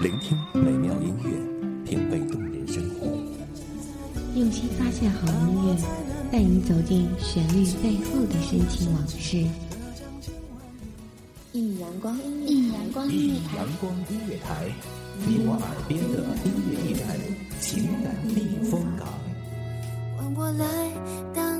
聆听美妙音乐，品味动人生活。用心发现好音乐，带你走进旋律背后的深情往事。一阳光，一阳光音乐台，阳光音乐台，你我耳边的音乐驿站，情感避风港。换我来当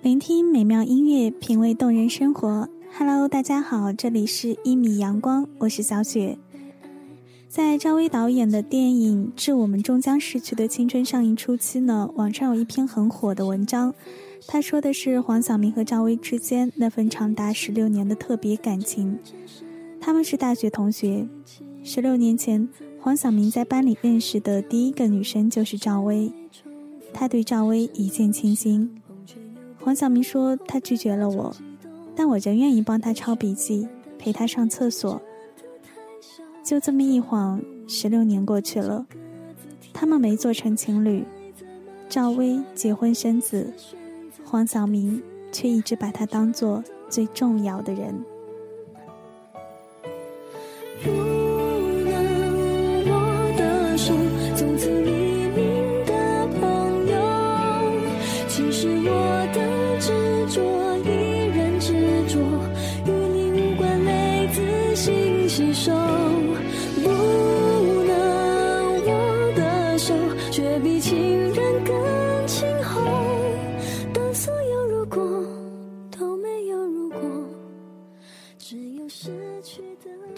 聆听美妙音乐，品味动人生活。Hello，大家好，这里是一米阳光，我是小雪。在赵薇导演的电影《致我们终将逝去的青春》上映初期呢，网上有一篇很火的文章，他说的是黄晓明和赵薇之间那份长达十六年的特别感情。他们是大学同学，十六年前，黄晓明在班里认识的第一个女生就是赵薇，他对赵薇一见倾心。黄晓明说他拒绝了我，但我仍愿意帮他抄笔记，陪他上厕所。就这么一晃，十六年过去了，他们没做成情侣。赵薇结婚生子，黄晓明却一直把她当做最重要的人。不能握的手，从此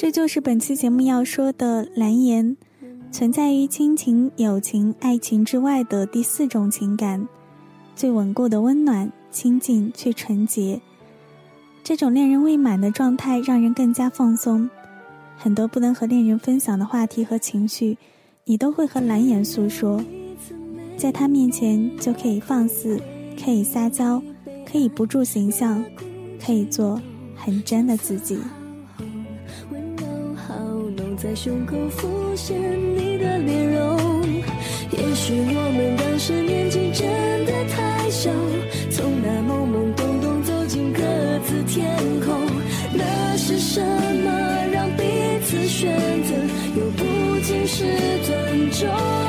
这就是本期节目要说的蓝颜，存在于亲情、友情、爱情之外的第四种情感，最稳固的温暖、亲近却纯洁。这种恋人未满的状态让人更加放松，很多不能和恋人分享的话题和情绪，你都会和蓝颜诉说，在他面前就可以放肆，可以撒娇，可以不住形象，可以做很真的自己。在胸口浮现你的脸容。也许我们当时年纪真的太小，从那懵懵懂懂走进各自天空。那是什么让彼此选择，又不仅是尊重？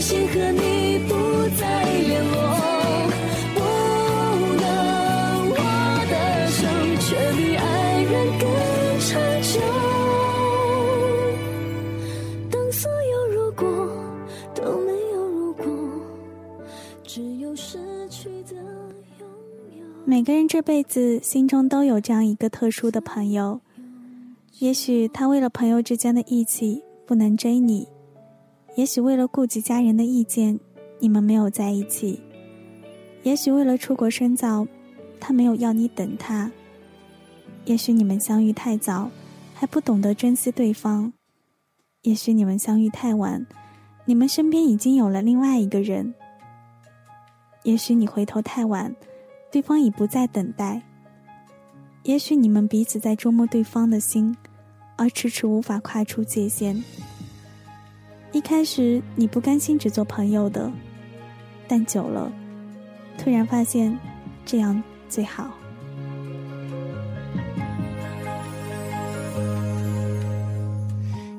却决心和你不再联络。不能握的手，却比爱人更长久。当所有如果都没有如果。只有失去的拥有。每个人这辈子心中都有这样一个特殊的朋友，也许他为了朋友之间的义气不能追你，也许为了顾及家人的意见，你们没有在一起；也许为了出国深造，他没有要你等他；也许你们相遇太早，还不懂得珍惜对方；也许你们相遇太晚，你们身边已经有了另外一个人；也许你回头太晚，对方已不再等待；也许你们彼此在琢磨对方的心。而迟迟无法跨出界限。一开始你不甘心只做朋友的，但久了，突然发现这样最好。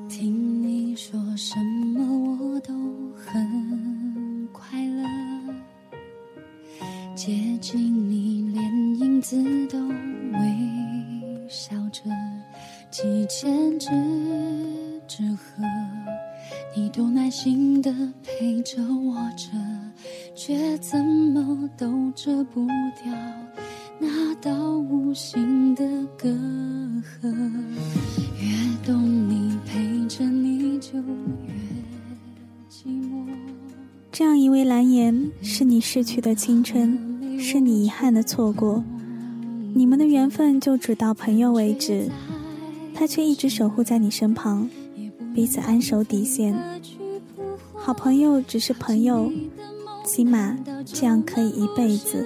听你说什么我都很快乐，接近你连影子都心的陪着我着，却怎么都遮不掉那道无形的隔阂。越懂你，陪着你就越寂寞。这样一位蓝颜，是你逝去的青春，是你遗憾的错过。你们的缘分就只到朋友为止。他却一直守护在你身旁，彼此安守底线。好朋友只是朋友，起码这样可以一辈子。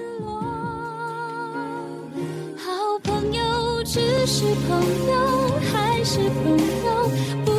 好朋友只是朋友，还是朋友不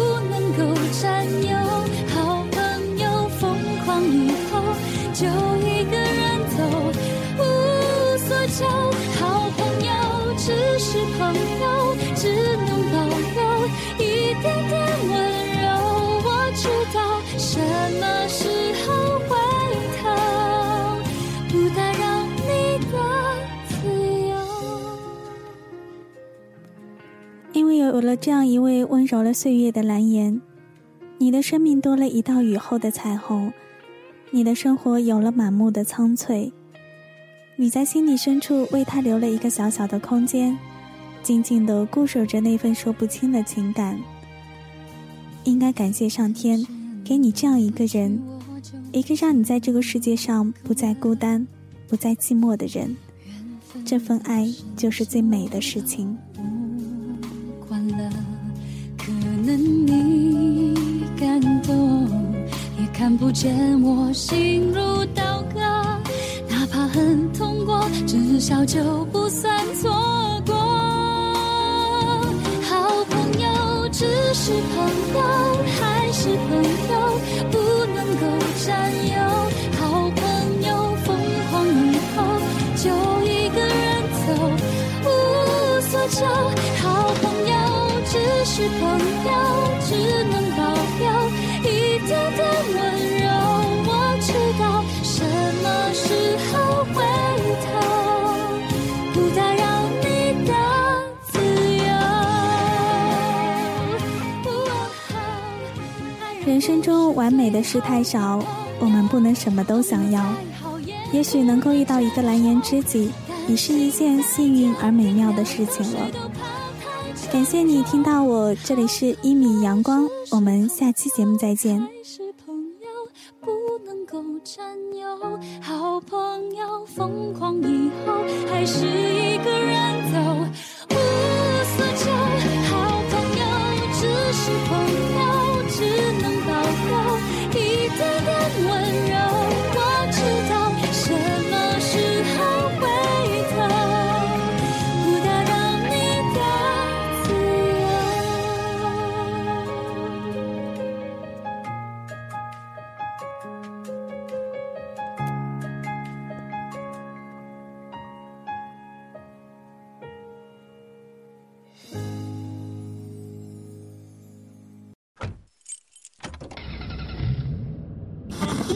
有了这样一位温柔了岁月的蓝颜，你的生命多了一道雨后的彩虹，你的生活有了满目的苍翠。你在心底深处为他留了一个小小的空间，静静的固守着那份说不清的情感。应该感谢上天，给你这样一个人，一个让你在这个世界上不再孤单、不再寂寞的人。这份爱就是最美的事情。看不见我心如刀割。哪怕很痛过，至少就不算错过。好朋友只是朋友，还是朋友不能够占有。好朋友疯狂以后就一个人走，无所求。好朋友。只是朋友，人生中完美的事太少，我们不能什么都想要。也许能够遇到一个蓝颜知己，已是一件幸运而美妙的事情了。感谢你听到我，这里是一米阳光，我们下期节目再见。够占有，好朋友疯狂以后还是一个人